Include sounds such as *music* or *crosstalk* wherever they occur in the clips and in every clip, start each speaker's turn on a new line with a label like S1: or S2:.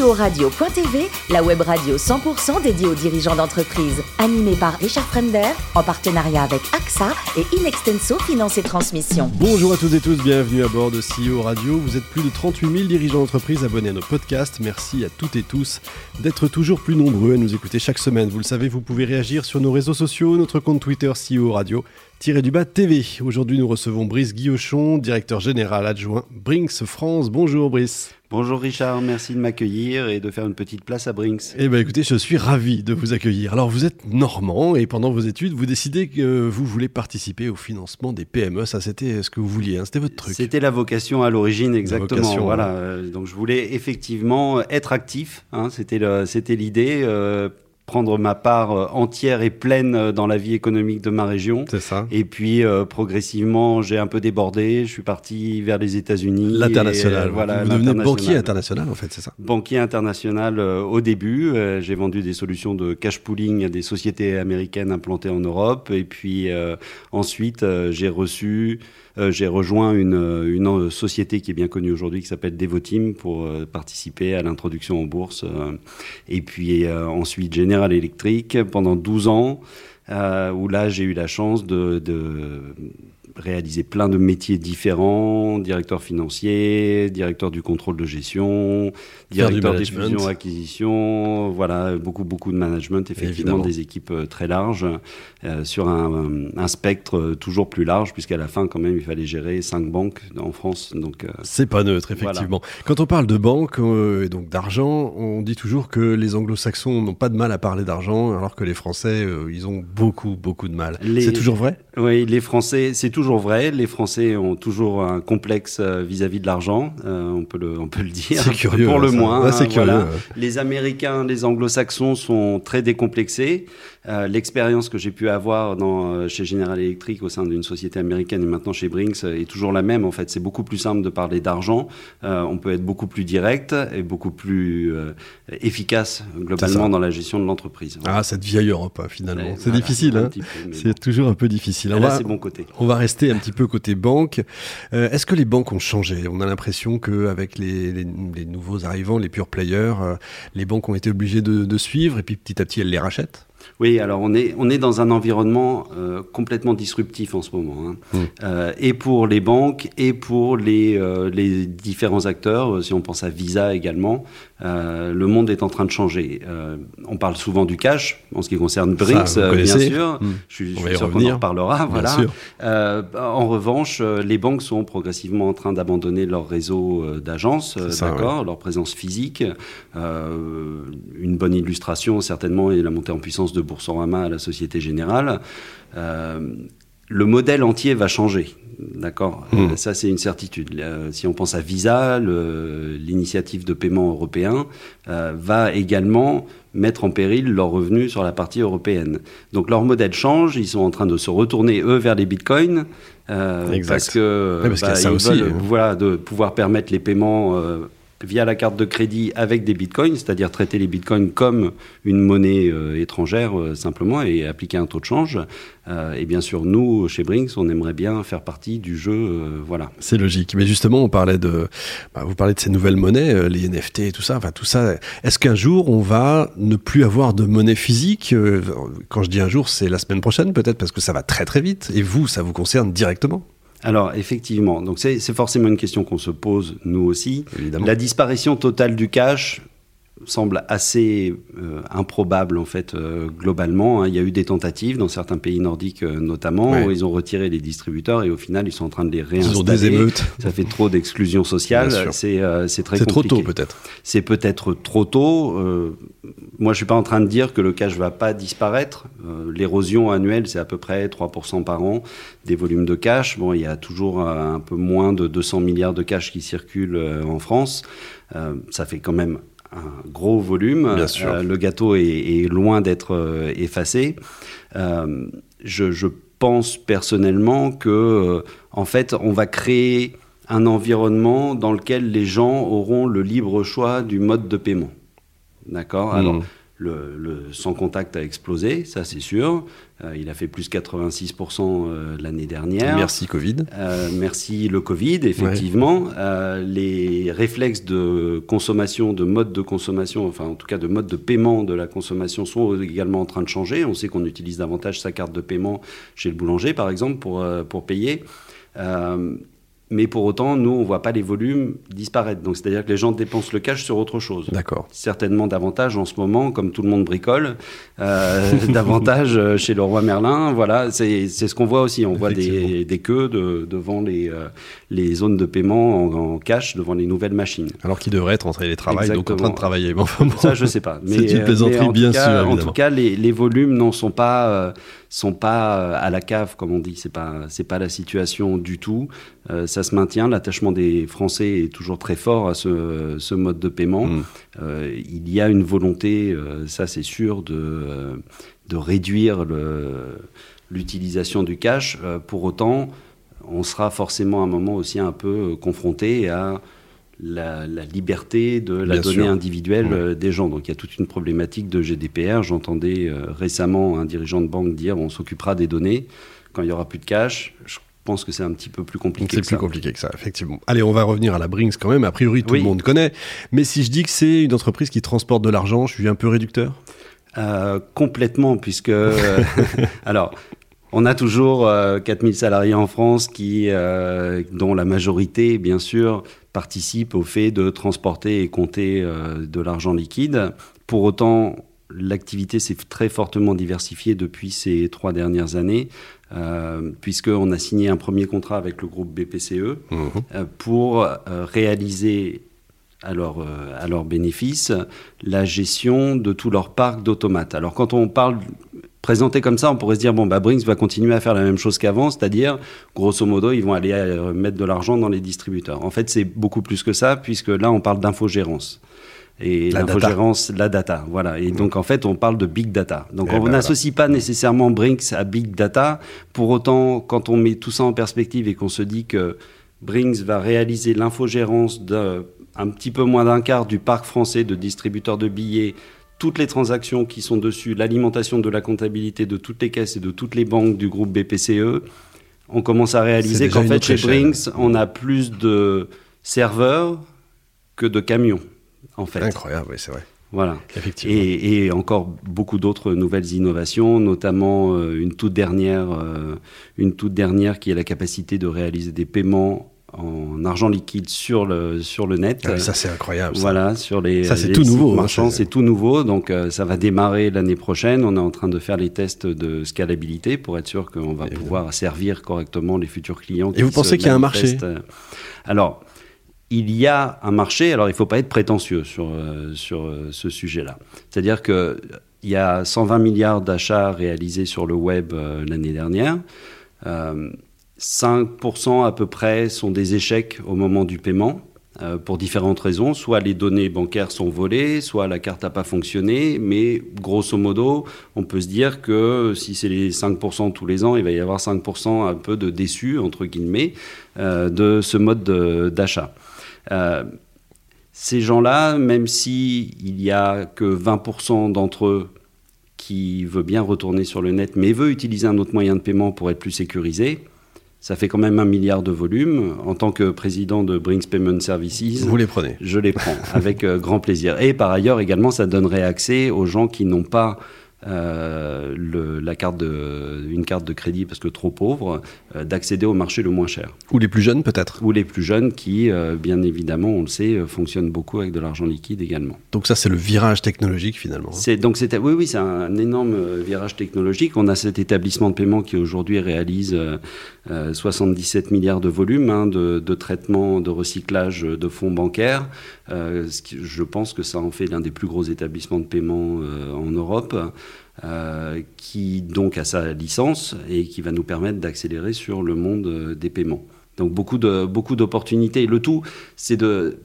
S1: CEO-radio.tv, la web radio 100% dédiée aux dirigeants d'entreprise. Animée par Richard Fremder, en partenariat avec AXA et Inextenso Finance et Transmission.
S2: Bonjour à toutes et tous, bienvenue à bord de CEO Radio. Vous êtes plus de 38 000 dirigeants d'entreprise abonnés à nos podcasts. Merci à toutes et tous d'être toujours plus nombreux à nous écouter chaque semaine. Vous le savez, vous pouvez réagir sur nos réseaux sociaux, notre compte Twitter CEO Radio du bas TV. Aujourd'hui, nous recevons Brice Guillochon, directeur général adjoint Brinks France. Bonjour Brice.
S3: Bonjour Richard, merci de m'accueillir et de faire une petite place à Brinks.
S2: Eh bien écoutez, je suis ravi de vous accueillir. Alors vous êtes normand et pendant vos études, vous décidez que vous voulez participer au financement des PME. Ça c'était ce que vous vouliez, hein. c'était votre truc.
S3: C'était la vocation à l'origine exactement. voilà. Donc je voulais effectivement être actif. Hein. C'était l'idée. Euh, prendre ma part euh, entière et pleine euh, dans la vie économique de ma région.
S2: C'est ça.
S3: Et puis euh, progressivement, j'ai un peu débordé. Je suis parti vers les États-Unis.
S2: L'international. voilà. Vous devenez banquier international en fait, c'est ça.
S3: Banquier international au début. j'ai vendu des solutions de cash pooling à des sociétés américaines implantées en Europe. Et puis ensuite, j'ai reçu j'ai rejoint une, une, société qui est bien connue aujourd'hui qui s'appelle Devoteam pour euh, participer à l'introduction en bourse. Euh, et puis ensuite General Electric pendant 12 ans, où là j'ai eu la chance de réaliser plein de métiers différents, directeur financier, directeur du contrôle de gestion, directeur des fusions acquisition, voilà, beaucoup beaucoup de management, effectivement des équipes euh, très larges euh, sur un, un, spectre toujours plus large puisqu'à la fin quand même il fallait gérer cinq banques en France. Donc
S2: euh, c'est pas neutre effectivement. Quand on parle de banque et donc d'argent, on dit toujours que les Anglo-Saxons n'ont pas de mal à parler d'argent alors que les Français ils ont beaucoup beaucoup de mal. C'est toujours vrai?
S3: Oui, les Français c'est toujours vrai. Les Français ont toujours un complexe euh, vis-à-vis de l'argent. Euh, on peut le, on peut le dire.
S2: C'est curieux.
S3: Pour le moins.
S2: c'est curieux.
S3: Les Américains, les Anglo-Saxons sont très décomplexés. Euh, l'expérience que j'ai pu avoir dans, chez General Electric au sein d'une société américaine et maintenant chez Brinks est toujours la même. En fait, c'est beaucoup plus simple de parler d'argent. Euh, on peut être beaucoup plus direct et beaucoup plus efficace globalement dans la gestion de l'entreprise.
S2: Ah, cette vieille Europe, hein, finalement. C'est difficile. Hein c'est toujours un peu difficile.
S3: On là, c'est bon côté.
S2: On va rester un petit peu côté banque. Est-ce que les banques ont changé? On a l'impression qu'avec les, les, les, nouveaux arrivants, les pure players, les banques ont été obligées de, de suivre et puis petit à petit elles les rachètent?
S3: Oui, alors on est, on est dans un environnement euh, complètement disruptif en ce moment, hein. Mmh. euh, et pour les banques et pour les, euh, les différents acteurs, si on pense à Visa également, le monde est en train de changer. on parle souvent du cash, en ce qui concerne BRICS, bien sûr, mmh. je, suis, sûr qu'on en reparlera. Voilà. en revanche, les banques sont progressivement en train d'abandonner leur réseau d'agences, d'accord, leur présence physique. une bonne illustration, certainement, est la montée en puissance de Boursorama à la Société Générale, euh, le modèle entier va changer. D'accord mmh. euh, Ça, c'est une certitude. Euh, si on pense à Visa, l'initiative de paiement européen va également mettre en péril leurs revenus sur la partie européenne. Donc leur modèle change, ils sont en train de se retourner, eux, vers les bitcoins. parce que
S2: bah, ils veulent,
S3: hein. voilà, de pouvoir permettre les paiements via la carte de crédit avec des bitcoins, c'est-à-dire traiter les bitcoins comme une monnaie euh, étrangère euh, simplement et appliquer un taux de change. Euh, et bien sûr, nous, chez Brinks, on aimerait bien faire partie du jeu. voilà.
S2: C'est logique. Mais justement, on parlait de, bah, vous parlez de ces nouvelles monnaies, les NFT et tout ça. Enfin, tout ça. Est-ce qu'un jour, on va ne plus avoir de monnaie physique Quand je dis un jour, c'est la semaine prochaine, peut-être, parce que ça va très très vite. Et vous, ça vous concerne directement
S3: alors effectivement, donc c'est forcément une question qu'on se pose nous aussi.
S2: Évidemment.
S3: La disparition totale du cash, semble assez euh, improbable en fait euh, globalement. Hein. Il y a eu des tentatives dans certains pays nordiques euh, notamment où ils ont retiré les distributeurs et au final ils sont en train de les réinstaller. Ils ont
S2: des émeutes.
S3: Ça fait trop d'exclusion sociale. C'est c'est très
S2: C'est trop tôt peut-être.
S3: C'est peut-être trop tôt. moi je suis pas en train de dire que le cash va pas disparaître. L'érosion annuelle c'est à peu près 3% par an des volumes de cash. Bon il y a toujours un peu moins de 200 milliards de cash qui circulent en France. ça fait quand même un gros volume.
S2: Euh,
S3: le gâteau est, loin d'être euh, effacé. Euh, je, pense personnellement que, en fait, on va créer un environnement dans lequel les gens auront le libre choix du mode de paiement. D'accord? Alors, le, sans contact a explosé, ça c'est sûr. Euh, il a fait plus 86% euh, l'année dernière.
S2: Merci Covid.
S3: Euh, merci le Covid, effectivement. les réflexes de consommation, de mode de consommation, enfin en tout cas de mode de paiement de la consommation sont également en train de changer. On sait qu'on utilise davantage sa carte de paiement chez le boulanger, par exemple, pour, pour payer. Mais pour autant, nous, on ne voit pas les volumes disparaître. Donc, c'est-à-dire que les gens dépensent le cash sur autre chose.
S2: D'accord.
S3: Certainement davantage en ce moment, comme tout le monde bricole, euh, *laughs* davantage euh, chez le roi Merlin. Voilà, c'est ce qu'on voit aussi. On voit des, des queues de, devant les, euh, les zones de paiement en, cash, devant les nouvelles machines.
S2: Alors qu'ils devraient être en train de travailler, donc en train de travailler.
S3: Ça, je ne sais pas. *laughs*
S2: C'est une plaisanterie, bien sûr.
S3: En tout cas, les, les volumes n'en sont pas sont pas à la cave, comme on dit. C'est pas c'est pas la situation du tout. Ça se maintient. L'attachement des Français est toujours très fort à ce, ce mode de paiement. Mm. Euh, il y a une volonté, ça c'est sûr, de de réduire l'utilisation du cash. pour autant, on sera forcément à un moment aussi un peu confronté à la, liberté de la donnée individuelle euh, des gens. Donc il y a toute une problématique de GDPR. J'entendais euh, récemment un dirigeant de banque dire on s'occupera des données quand il y aura plus de cash. Je pense que c'est un petit peu plus compliqué.
S2: C'est plus compliqué que ça, effectivement. Allez, on va revenir à la Brinks quand même. A priori, tout le monde connaît. Mais si je dis que c'est une entreprise qui transporte de l'argent, je suis un peu réducteur?
S3: Euh, complètement, puisque *laughs* alors on a toujours 4000 salariés en France qui, dont la majorité, bien sûr, participe au fait de transporter et compter euh, de l'argent liquide. Pour autant, l'activité s'est très fortement diversifiée depuis ces trois dernières années, euh, puisqu'on a signé un premier contrat avec le groupe BPCE mmh. euh, pour réaliser à leur, à leur bénéfice la gestion de tout leur parc d'automates. Alors quand on parle présenté comme ça, on pourrait se dire bon bah Brinks va continuer à faire la même chose qu'avant, c'est-à-dire grosso modo ils vont aller euh, mettre de l'argent dans les distributeurs. En fait c'est beaucoup plus que ça puisque là on parle d'infogérance. Et l'infogérance, la data, voilà. Et donc en fait on parle de big data. Donc eh on ben n'associe pas nécessairement Brinks à big data. Pour autant, quand on met tout ça en perspective et qu'on se dit que Brinks va réaliser l'infogérance d'un petit peu moins d'un quart du parc français de distributeurs de billets toutes les transactions qui sont dessus, l'alimentation de la comptabilité de toutes les caisses et de toutes les banques du groupe BPCE, on commence à réaliser qu'en fait, chez Brinks, on a plus de serveurs que de camions, en fait.
S2: Incroyable, oui, c'est vrai.
S3: Voilà. Et, encore beaucoup d'autres nouvelles innovations, notamment euh, une toute dernière, euh, une toute dernière qui est la capacité de réaliser des paiements en argent liquide sur le sur le net.
S2: Ah ça c'est incroyable.
S3: Voilà sur les.
S2: Ça c'est tout nouveau.
S3: Hein, c'est tout nouveau. Donc euh, ça va démarrer l'année prochaine. On est en train de faire les tests de scalabilité pour être sûr qu'on va pouvoir servir correctement les futurs clients.
S2: Et vous pensez qu'il y a un marché
S3: Alors. Il y a un marché, alors il ne faut pas être prétentieux sur, euh, sur euh, ce sujet-là. C'est-à-dire qu'il y a 120 milliards d'achats réalisés sur le web l'année dernière. 5% à peu près sont des échecs au moment du paiement euh, pour différentes raisons. Soit les données bancaires sont volées, soit la carte n'a pas fonctionné, mais grosso modo, on peut se dire que si c'est les 5% tous les ans, il va y avoir 5% un peu de déçus, entre guillemets, euh, de ce mode d'achat. Euh, ces gens-là, même s'il si n'y a que 20% d'entre eux qui veut bien retourner sur le net, mais veut utiliser un autre moyen de paiement pour être plus sécurisé, ça fait quand même un milliard de volume. En tant que président de Brinks Payment Services,
S2: vous les prenez
S3: Je les prends avec euh, grand plaisir. Et par ailleurs également, ça donnerait accès aux gens qui n'ont pas le, la carte de, une carte de crédit parce que trop pauvre, euh, d'accéder au marché le moins cher.
S2: Ou les plus jeunes peut-être.
S3: Ou les plus jeunes qui, euh, bien évidemment, on le sait, fonctionnent beaucoup avec de l'argent liquide également.
S2: Donc ça c'est le virage technologique finalement.
S3: C'est donc c'était oui oui c'est un énorme virage technologique. On a cet établissement de paiement qui aujourd'hui réalise 77 milliards de volume hein, de, de, traitement, de recyclage de fonds bancaires. je pense que ça en fait l'un des plus gros établissements de paiement en Europe. Euh, qui donc a sa licence et qui va nous permettre d'accélérer sur le monde euh, des paiements. Donc beaucoup de beaucoup d'opportunités. Le tout, c'est de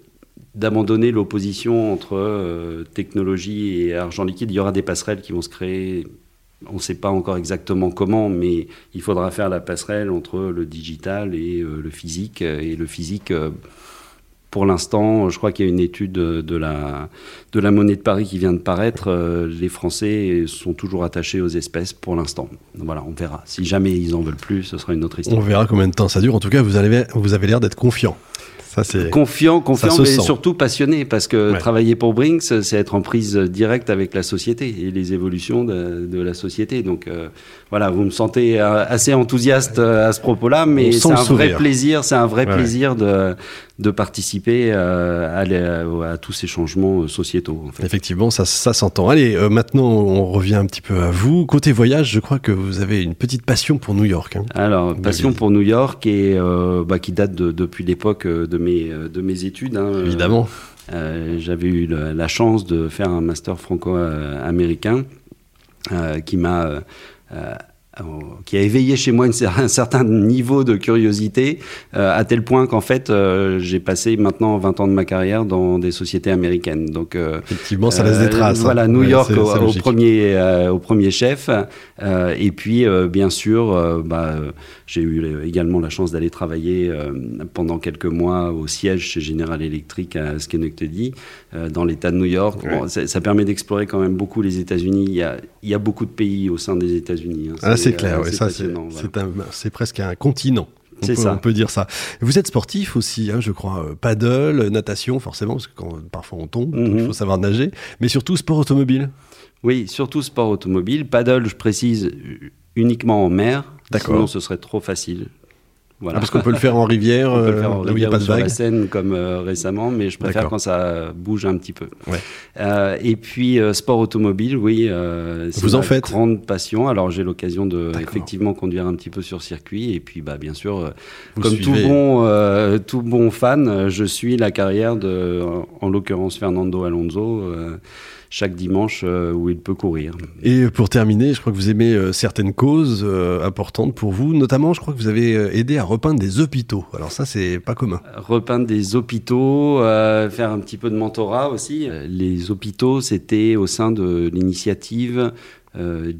S3: d'abandonner l'opposition entre euh, technologie et argent liquide. Il y aura des passerelles qui vont se créer. On ne sait pas encore exactement comment, mais il faudra faire la passerelle entre le digital et le physique. Et le physique pour l'instant, je crois qu'il y a une étude de la, de la monnaie de Paris qui vient de paraître. Euh, les Français sont toujours attachés aux espèces pour l'instant. Voilà, on verra. Si jamais ils en veulent plus, ce sera une autre histoire.
S2: On verra combien de temps ça dure. En tout cas, vous avez, vous avez l'air d'être confiant
S3: confiant, confiant, mais surtout passionné, parce que travailler pour Brinks, c'est être en prise directe avec la société et les évolutions de, la société. Donc euh, voilà, vous me sentez euh, assez enthousiaste euh, à ce propos-là, mais c'est un vrai plaisir, c'est un vrai plaisir de, de participer à, à, tous ces changements sociétaux.
S2: Effectivement, ça, ça s'entend. Allez, maintenant on revient un petit peu à vous. Côté voyage, je crois que vous avez une petite passion pour New York. Hein.
S3: Alors, passion pour New York et bah, qui date depuis l'époque de euh, de mes études. Hein,
S2: euh, Évidemment.
S3: Euh, j'avais eu la, chance de faire un master franco-américain qui m'a qui a éveillé chez moi *laughs* un certain niveau de curiosité, euh, à tel point qu'en fait, euh, j'ai passé maintenant 20 ans de ma carrière dans des sociétés américaines. Donc,
S2: euh, Effectivement, ça laisse des traces. Hein.
S3: Voilà, New York au, premier, au premier chef. et puis, bien sûr, bah, j'ai eu également la chance d'aller travailler pendant quelques mois au siège chez General Electric à Schenectady, dans l'État de New York. ça, permet d'explorer quand même beaucoup les États-Unis. Il y a, il y a beaucoup de pays au sein des États-Unis.
S2: Hein. C'est clair, oui, ça c'est presque un continent. C'est ça. On peut dire ça. Vous êtes sportif aussi, hein, je crois. Euh, paddle, natation, forcément, parce que quand, parfois on tombe, il mhm. faut savoir nager. Mais surtout sport automobile.
S3: Oui, surtout sport automobile. Paddle, je précise, uniquement en mer. Sinon, ce serait trop facile.
S2: Voilà. Ah, parce qu'on peut le faire en rivière, *laughs*
S3: on peut le faire en rivière, pas de sur la Seine comme euh, récemment, mais je préfère quand ça bouge un petit peu. Ouais. Euh, et puis euh, sport automobile, oui, euh, c'est une
S2: faites
S3: grande passion. Alors j'ai l'occasion de effectivement conduire un petit peu sur circuit, et puis bah bien sûr, comme tout bon tout bon fan, je suis la carrière de, en l'occurrence Fernando Alonso chaque dimanche euh, où il peut courir.
S2: Et pour terminer, je crois que vous aimez euh, certaines causes euh, importantes pour vous, notamment je crois que vous avez aidé à repeindre des hôpitaux. Alors ça, c'est pas commun.
S3: Repeindre des hôpitaux, faire un petit peu de mentorat aussi. Les hôpitaux, c'était au sein de l'initiative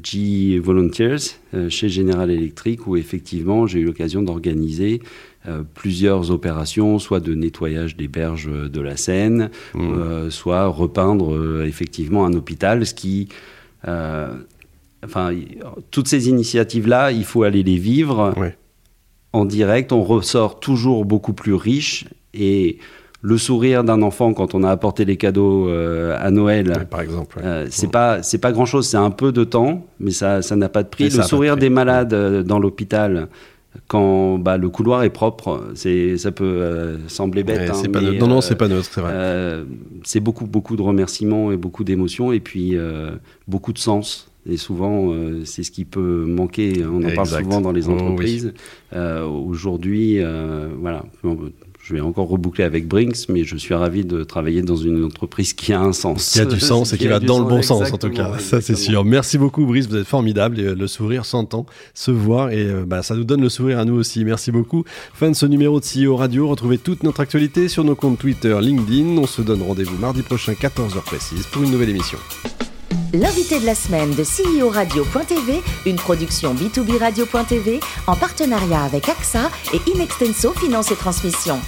S3: G Volunteers chez General Electric où effectivement j'ai eu l'occasion d'organiser euh, plusieurs opérations, soit de nettoyage des berges de la Seine, mmh. euh, soit repeindre euh, effectivement un hôpital, ce qui enfin, toutes ces initiatives-là, il faut aller les vivre en direct. On ressort toujours beaucoup plus riche et le sourire d'un enfant quand on a apporté les cadeaux à Noël,
S2: par exemple,
S3: c'est pas c'est pas grand chose. C'est un peu de temps, mais ça ça n'a pas de prix. le sourire des malades dans l'hôpital quand bah, le couloir est propre, c'est, ça peut euh, sembler bête.
S2: Hein, pas non, non, c'est pas neutre, c'est vrai.
S3: Euh, c'est beaucoup, beaucoup de remerciements et beaucoup d'émotions et puis euh, beaucoup de sens. Et souvent, c'est ce qui peut manquer. On en parle souvent dans les oh, entreprises. Aujourd'hui, voilà, je vais encore reboucler avec Brinks, mais je suis ravi de travailler dans une entreprise qui a un sens.
S2: Qui a du sens et qui, va dans le bon sens, en tout cas. Ça, c'est sûr. Merci beaucoup, Brice. Vous êtes formidable. Et, euh, le sourire s'entend, se voit. Et euh, bah, ça nous donne le sourire à nous aussi. Merci beaucoup. Fin de ce numéro de CEO Radio. Retrouvez toute notre actualité sur nos comptes Twitter, LinkedIn. On se donne rendez-vous mardi prochain, 14h précise, pour une nouvelle émission.
S1: L'invité de la semaine de CEO Radio.tv, une production B2B Radio.tv en partenariat avec AXA et Inextenso Finance et Transmission.